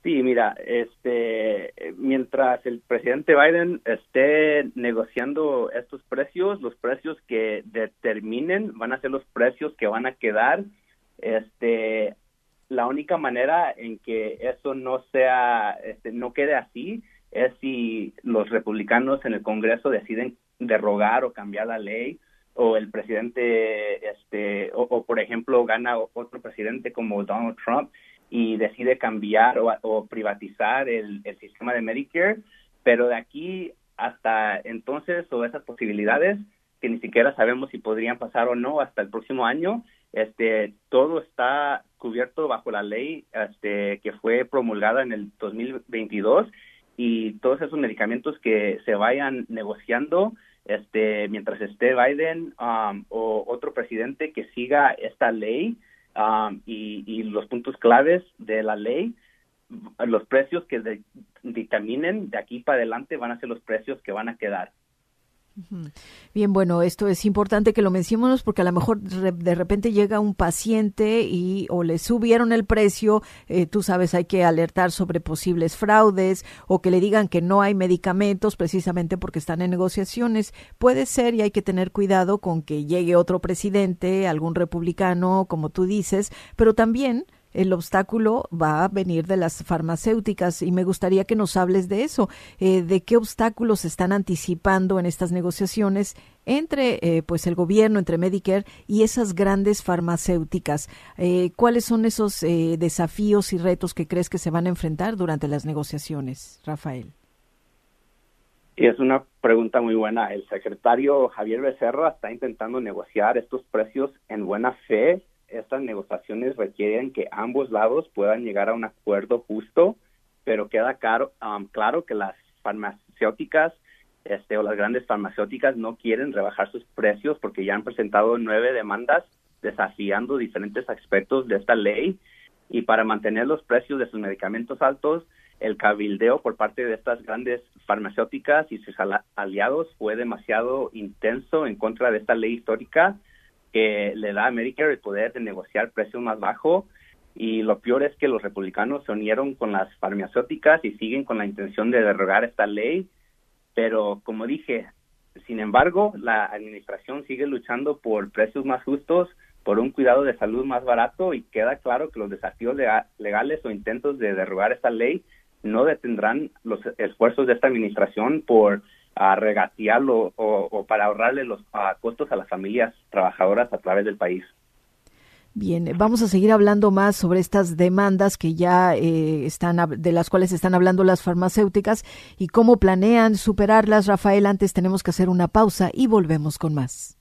Sí, mira, este, mientras el presidente Biden esté negociando estos precios, los precios que determinen van a ser los precios que van a quedar. Este, la única manera en que eso no sea, este, no quede así, es si los republicanos en el Congreso deciden derrogar o cambiar la ley o el presidente, este, o, o por ejemplo gana otro presidente como Donald Trump y decide cambiar o, privatizar el, sistema de Medicare, pero de aquí hasta entonces o esas posibilidades que ni siquiera sabemos si podrían pasar o no hasta el próximo año, este todo está cubierto bajo la ley este que fue promulgada en el 2022 y todos esos medicamentos que se vayan negociando este mientras esté Biden um, o otro presidente que siga esta ley Um, y, los puntos claves de la ley, los precios que dictaminen de aquí para adelante van a ser los precios que van a quedar. Bien, bueno, esto es importante que lo mencionemos porque a lo mejor de repente llega un paciente y o le subieron el precio, eh, tú sabes, hay que alertar sobre posibles fraudes o que le digan que no hay medicamentos precisamente porque están en negociaciones. Puede ser y hay que tener cuidado con que llegue otro presidente, algún republicano, como tú dices, pero también el obstáculo va a venir de las farmacéuticas y me gustaría que nos hables de eso, eh, de qué obstáculos se están anticipando en estas negociaciones entre eh, pues el gobierno, entre Medicare y esas grandes farmacéuticas. Eh, ¿Cuáles son esos desafíos y retos que crees que se van a enfrentar durante las negociaciones, Rafael? Y es una pregunta muy buena. El secretario Javier Becerra está intentando negociar estos precios en buena fe estas negociaciones requieren que ambos lados puedan llegar a un acuerdo justo, pero queda claro, um, claro que las farmacéuticas este, o las grandes farmacéuticas no quieren rebajar sus precios porque ya han presentado nueve demandas desafiando diferentes aspectos de esta ley. Y para mantener los precios de sus medicamentos altos, el cabildeo por parte de estas grandes farmacéuticas y sus aliados fue demasiado intenso en contra de esta ley histórica que le da a Medicare el poder de negociar precios más bajos y lo peor es que los republicanos se unieron con las farmacéuticas y siguen con la intención de derogar esta ley, pero como dije, sin embargo, la administración sigue luchando por precios más justos, por un cuidado de salud más barato y queda claro que los desafíos legales o intentos de derogar esta ley no detendrán los esfuerzos de esta administración por a regatearlo o, para ahorrarle los costos a las familias trabajadoras a través del país. Bien, vamos a seguir hablando más sobre estas demandas que ya eh, están de las cuales están hablando las farmacéuticas y cómo planean superarlas. Rafael, antes tenemos que hacer una pausa y volvemos con más.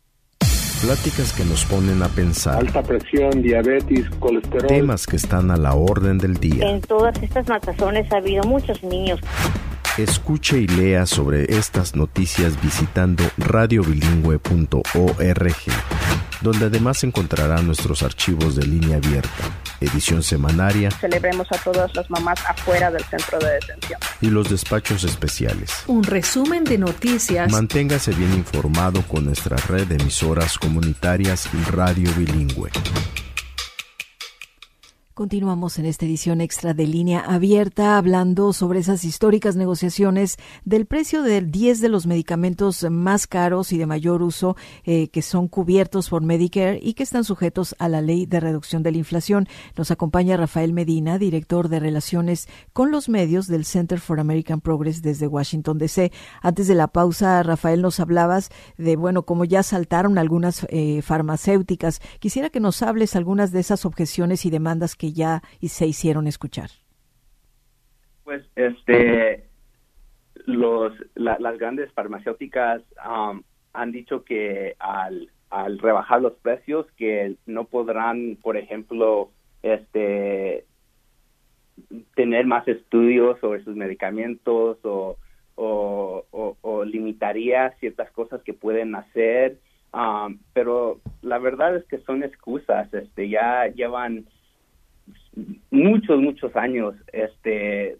Pláticas que nos ponen a pensar. Alta presión, diabetes, colesterol. Temas que están a la orden del día. En todas estas matazones ha habido muchos niños. Escuche y lea sobre estas noticias visitando radiobilingüe.org, donde además encontrará nuestros archivos de línea abierta, edición semanaria. Celebremos a todas las mamás afuera del centro de detención. Y los despachos especiales. Un resumen de noticias. Manténgase bien informado con nuestra red de emisoras comunitarias Radio Bilingüe. Continuamos en esta edición extra de línea abierta hablando sobre esas históricas negociaciones del precio de 10 de los medicamentos más caros y de mayor uso eh, que son cubiertos por Medicare y que están sujetos a la ley de reducción de la inflación. Nos acompaña Rafael Medina, director de relaciones con los medios del Center for American Progress desde Washington DC. Antes de la pausa, Rafael, nos hablabas de, bueno, cómo ya saltaron algunas eh, farmacéuticas. Quisiera que nos hables algunas de esas objeciones y demandas que ya y se hicieron escuchar? Pues este los las grandes farmacéuticas um, han dicho que al, al rebajar los precios que no podrán, por ejemplo, este tener más estudios sobre sus medicamentos o, o, limitaría ciertas cosas que pueden hacer, um, pero la verdad es que son excusas, este ya llevan muchos, muchos años este,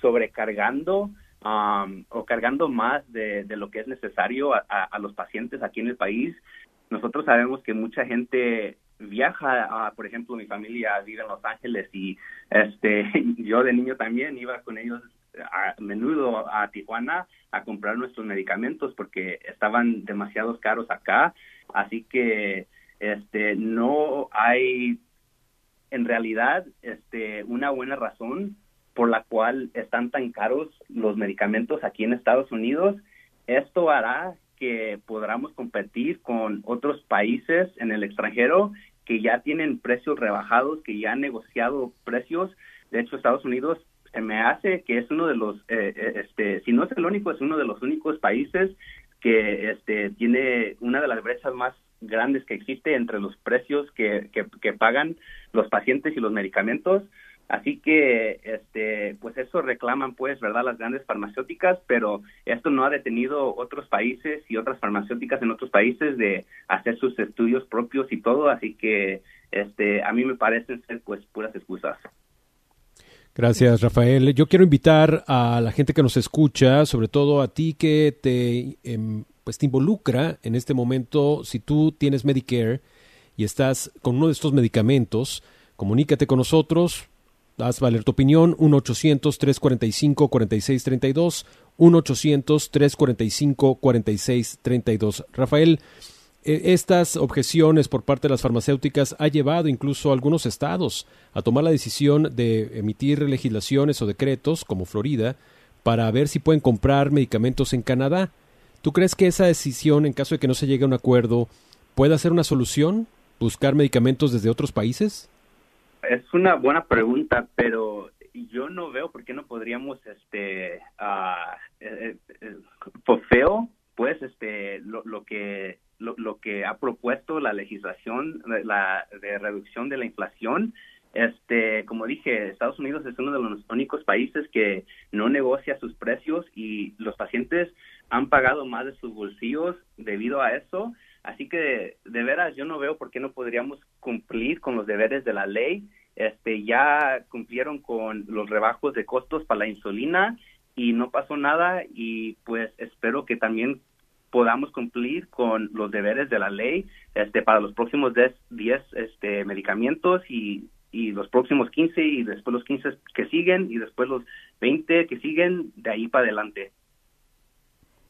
sobrecargando um, o cargando más de, lo que es necesario a, los pacientes aquí en el país. Nosotros sabemos que mucha gente viaja, por ejemplo, mi familia vive en Los Ángeles y este, *laughs* yo de niño también iba con ellos a menudo a Tijuana a comprar nuestros medicamentos porque estaban demasiado caros acá, así que este no hay en realidad este, una buena razón por la cual están tan caros los medicamentos aquí en Estados Unidos. Esto hará que podamos competir con otros países en el extranjero que ya tienen precios rebajados, que ya han negociado precios. De hecho, Estados Unidos se me hace que es uno de los, eh, eh, este, si no es el único, es uno de los únicos países que este, tiene una de las brechas más grandes que existe entre los precios que, que, pagan los pacientes y los medicamentos. Así que, este, pues eso reclaman, pues, ¿verdad? Las grandes farmacéuticas, pero esto no ha detenido otros países y otras farmacéuticas en otros países de hacer sus estudios propios y todo. Así que, este, a mí me parecen ser, pues, puras excusas. Gracias, Rafael. Yo quiero invitar a la gente que nos escucha, sobre todo a ti que te em, pues te involucra en este momento, si tú tienes Medicare y estás con uno de estos medicamentos, comunícate con nosotros, haz valer tu opinión, 1-800-345-4632, 1-800-345-4632. Rafael, e, estas objeciones por parte de las farmacéuticas ha llevado incluso a algunos estados a tomar la decisión de emitir legislaciones o decretos, como Florida, para ver si pueden comprar medicamentos en Canadá. ¿Tú crees que esa decisión, en caso de que no se llegue a un acuerdo, pueda ser una solución? ¿Buscar medicamentos desde otros países? Es una buena pregunta, pero yo no veo por qué no podríamos, este, uh, feo, pues, este, lo, que lo, que ha propuesto la legislación la, de reducción de la inflación este, como dije, Estados Unidos es uno de los únicos países que no negocia sus precios y los pacientes han pagado más de sus bolsillos debido a eso. Así que de veras yo no veo por qué no podríamos cumplir con los deberes de la ley. Este, ya cumplieron con los rebajos de costos para la insulina y no pasó nada y pues espero que también podamos cumplir con los deberes de la ley este, para los próximos 10 este, medicamentos y y los próximos 15 y después los 15 que siguen y después los 20 que siguen de ahí para adelante.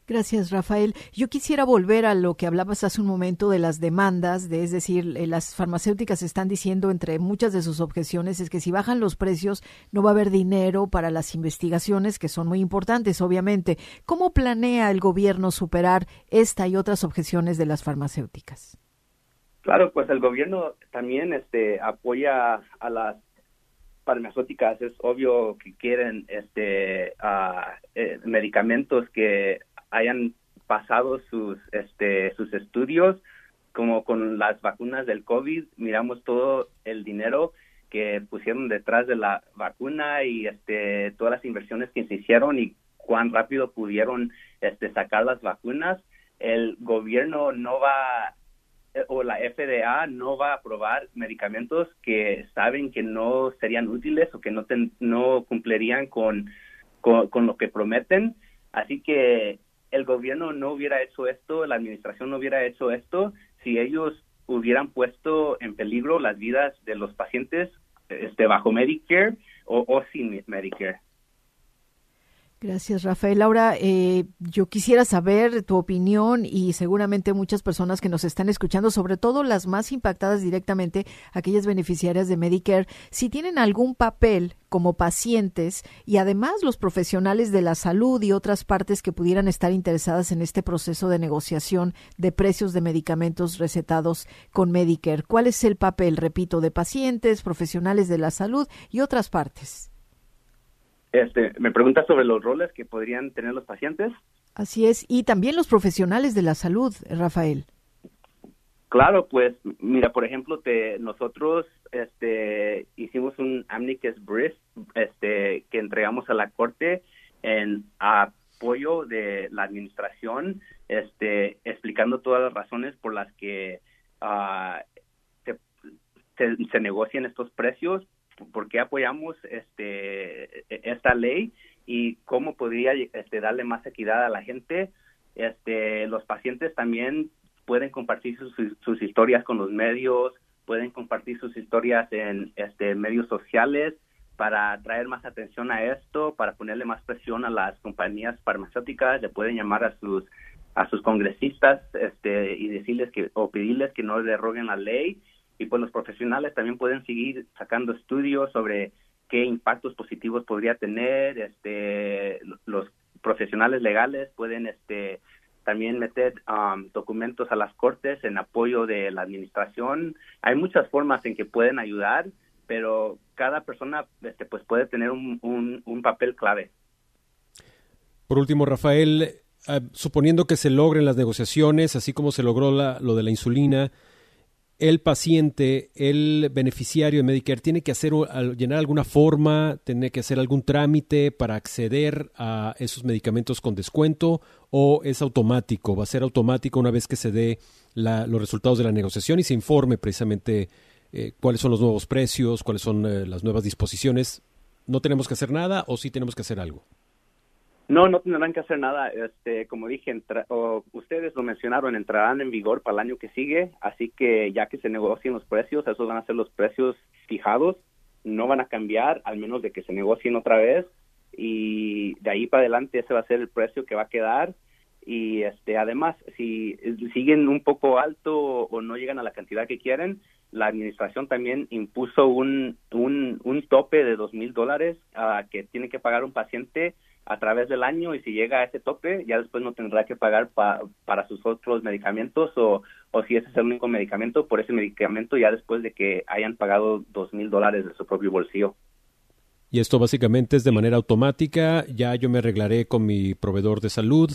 Gracias, Rafael. Yo quisiera volver a lo que hablabas hace un momento de las demandas, de, es decir, eh, las farmacéuticas están diciendo entre muchas de sus objeciones es que si bajan los precios no va a haber dinero para las investigaciones que son muy importantes, obviamente. ¿Cómo planea el gobierno superar esta y otras objeciones de las farmacéuticas? Claro, pues el gobierno también este apoya a las farmacéuticas. Es obvio que quieren este eh, medicamentos que hayan pasado sus este sus estudios como con las vacunas del COVID miramos todo el dinero que pusieron detrás de la vacuna y este todas las inversiones que se hicieron y cuán rápido pudieron este sacar las vacunas. El gobierno no va o la FDA no va a aprobar medicamentos que saben que no serían útiles o que no no cumplirían con, con lo que prometen. Así que el gobierno no hubiera hecho esto, la administración no hubiera hecho esto, si ellos hubieran puesto en peligro las vidas de los pacientes este, bajo Medicare o, o sin Medicare. Gracias, Rafael. Ahora, eh, yo quisiera saber tu opinión y seguramente muchas personas que nos están escuchando, sobre todo las más impactadas directamente, aquellas beneficiarias de Medicare, si tienen algún papel como pacientes y además los profesionales de la salud y otras partes que pudieran estar interesadas en este proceso de negociación de precios de medicamentos recetados con Medicare. ¿Cuál es el papel, repito, de pacientes, profesionales de la salud y otras partes? Este, me pregunta sobre los roles que podrían tener los pacientes. Así es, y también los profesionales de la salud, Rafael. Claro, pues mira, por ejemplo, te, nosotros este, hicimos un amicus brief este, que entregamos a la corte en apoyo de la administración, este, explicando todas las razones por las que uh, se, se negocian estos precios por qué apoyamos este esta ley y cómo podría este, darle más equidad a la gente. Este, los pacientes también pueden compartir sus, sus historias con los medios, pueden compartir sus historias en este, medios sociales para traer más atención a esto, para ponerle más presión a las compañías farmacéuticas, le pueden llamar a sus a sus congresistas este, y decirles que o pedirles que no derroguen la ley y pues los profesionales también pueden seguir sacando estudios sobre qué impactos positivos podría tener este los profesionales legales pueden este también meter um, documentos a las cortes en apoyo de la administración. Hay muchas formas en que pueden ayudar pero cada persona este pues puede tener un, un, papel clave. Por último Rafael eh, suponiendo que se logren las negociaciones así como se logró la, lo de la insulina el paciente, el beneficiario de Medicare, tiene que hacer llenar alguna forma, tiene que hacer algún trámite para acceder a esos medicamentos con descuento o es automático, va a ser automático una vez que se dé los resultados de la negociación y se informe precisamente eh, cuáles son los nuevos precios, cuáles son eh, las nuevas disposiciones. ¿No tenemos que hacer nada o sí tenemos que hacer algo? No, no tendrán que hacer nada. Este, como dije, ustedes lo mencionaron, entrarán en vigor para el año que sigue, así que ya que se negocien los precios, esos van a ser los precios fijados, no van a cambiar, al menos de que se negocien otra vez, y de ahí para adelante ese va a ser el precio que va a quedar. Y este, además, si siguen un poco alto o no llegan a la cantidad que quieren, la administración también impuso un, un, un tope de dos mil dólares que tiene que pagar un paciente a través del año y si llega a ese tope, ya después no tendrá que pagar para sus otros medicamentos o, o si ese es el único medicamento, por ese medicamento ya después de que hayan pagado dos mil dólares de su propio bolsillo. Y esto básicamente es de manera automática, ya yo me arreglaré con mi proveedor de salud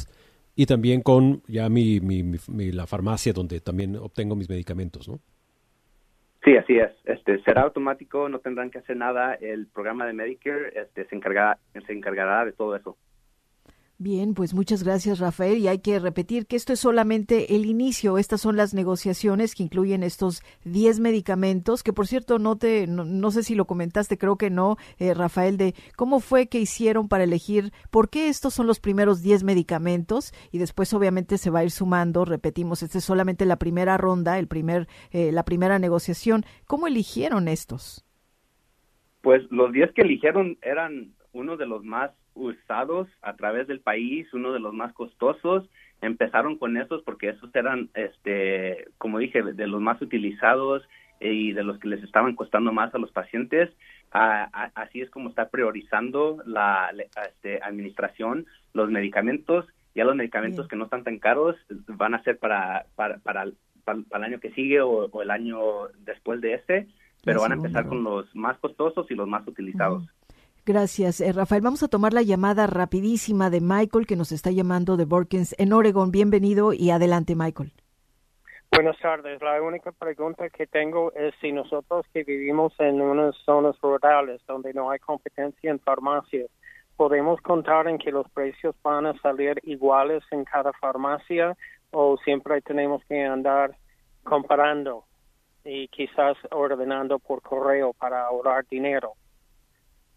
y también con ya mi, mi, mi la farmacia donde también obtengo mis medicamentos, ¿no? Sí, así es. Este será automático, no tendrán que hacer nada. El programa de Medicare este, se encargará, se encargará de todo eso. Bien, pues muchas gracias Rafael. Y hay que repetir que esto es solamente el inicio, estas son las negociaciones que incluyen estos 10 medicamentos, que por cierto no te no, sé si lo comentaste, creo que no, eh, Rafael, de cómo fue que hicieron para elegir por qué estos son los primeros 10 medicamentos. Y después obviamente se va a ir sumando, repetimos, esta es solamente la primera ronda, el primer eh, la primera negociación, ¿cómo eligieron estos? Pues los 10 que eligieron eran uno de los más usados a través del país, uno de los más costosos. Empezaron con esos porque esos eran, este, como dije, de los más utilizados y de los que les estaban costando más a los pacientes. así es como está priorizando la este, administración los medicamentos. Ya los medicamentos que no están tan caros van a ser para, para, para, el año que sigue o, el año después de este, pero van a empezar con los más costosos y los más utilizados. Gracias, eh, Rafael. Vamos a tomar la llamada rapidísima de Michael, que nos está llamando de Borkins en Oregon. Bienvenido y adelante, Michael. Buenas tardes. La única pregunta que tengo es si nosotros que vivimos en unas zonas rurales donde no hay competencia en farmacias, podemos contar en que los precios van a salir iguales en cada farmacia o siempre tenemos que andar comparando y quizás ordenando por correo para ahorrar dinero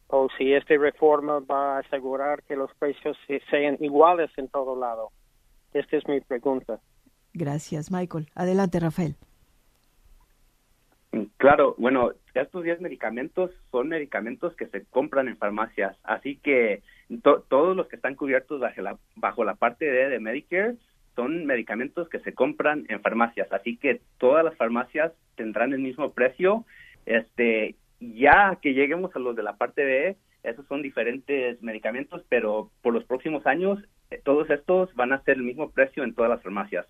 o si esta reforma va a asegurar que los precios sean iguales en todo lado. Esta es mi pregunta. Gracias, Michael. Adelante, Rafael. Claro, bueno, estos 10 medicamentos son medicamentos que se compran en farmacias, así que todos los que están cubiertos bajo la, bajo la parte D de Medicare son medicamentos que se compran en farmacias, así que todas las farmacias tendrán el mismo precio, este, ya que lleguemos a los de la parte B, esos son diferentes medicamentos, pero por los próximos años eh, todos estos van a ser el mismo precio en todas las farmacias.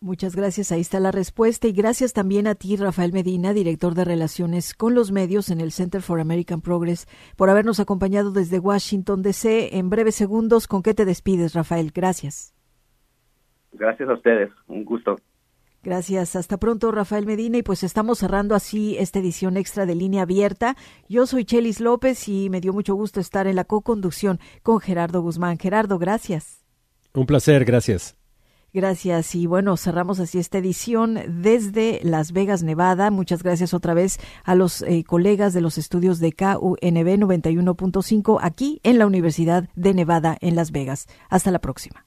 Muchas gracias, ahí está la respuesta y gracias también a ti, Rafael Medina, director de Relaciones con los Medios en el Center for American Progress, por habernos acompañado desde Washington, D.C. En breves segundos, ¿con qué te despides, Rafael? Gracias. Gracias a ustedes, un gusto. Gracias. Hasta pronto, Rafael Medina. Y pues estamos cerrando así esta edición extra de Línea Abierta. Yo soy Chelis López y me dio mucho gusto estar en la co-conducción con Gerardo Guzmán. Gerardo, gracias. Un placer, gracias. Gracias. Y bueno, cerramos así esta edición desde Las Vegas, Nevada. Muchas gracias otra vez a los eh, colegas de los estudios de KUNB 91.5 aquí en la Universidad de Nevada en Las Vegas. Hasta la próxima.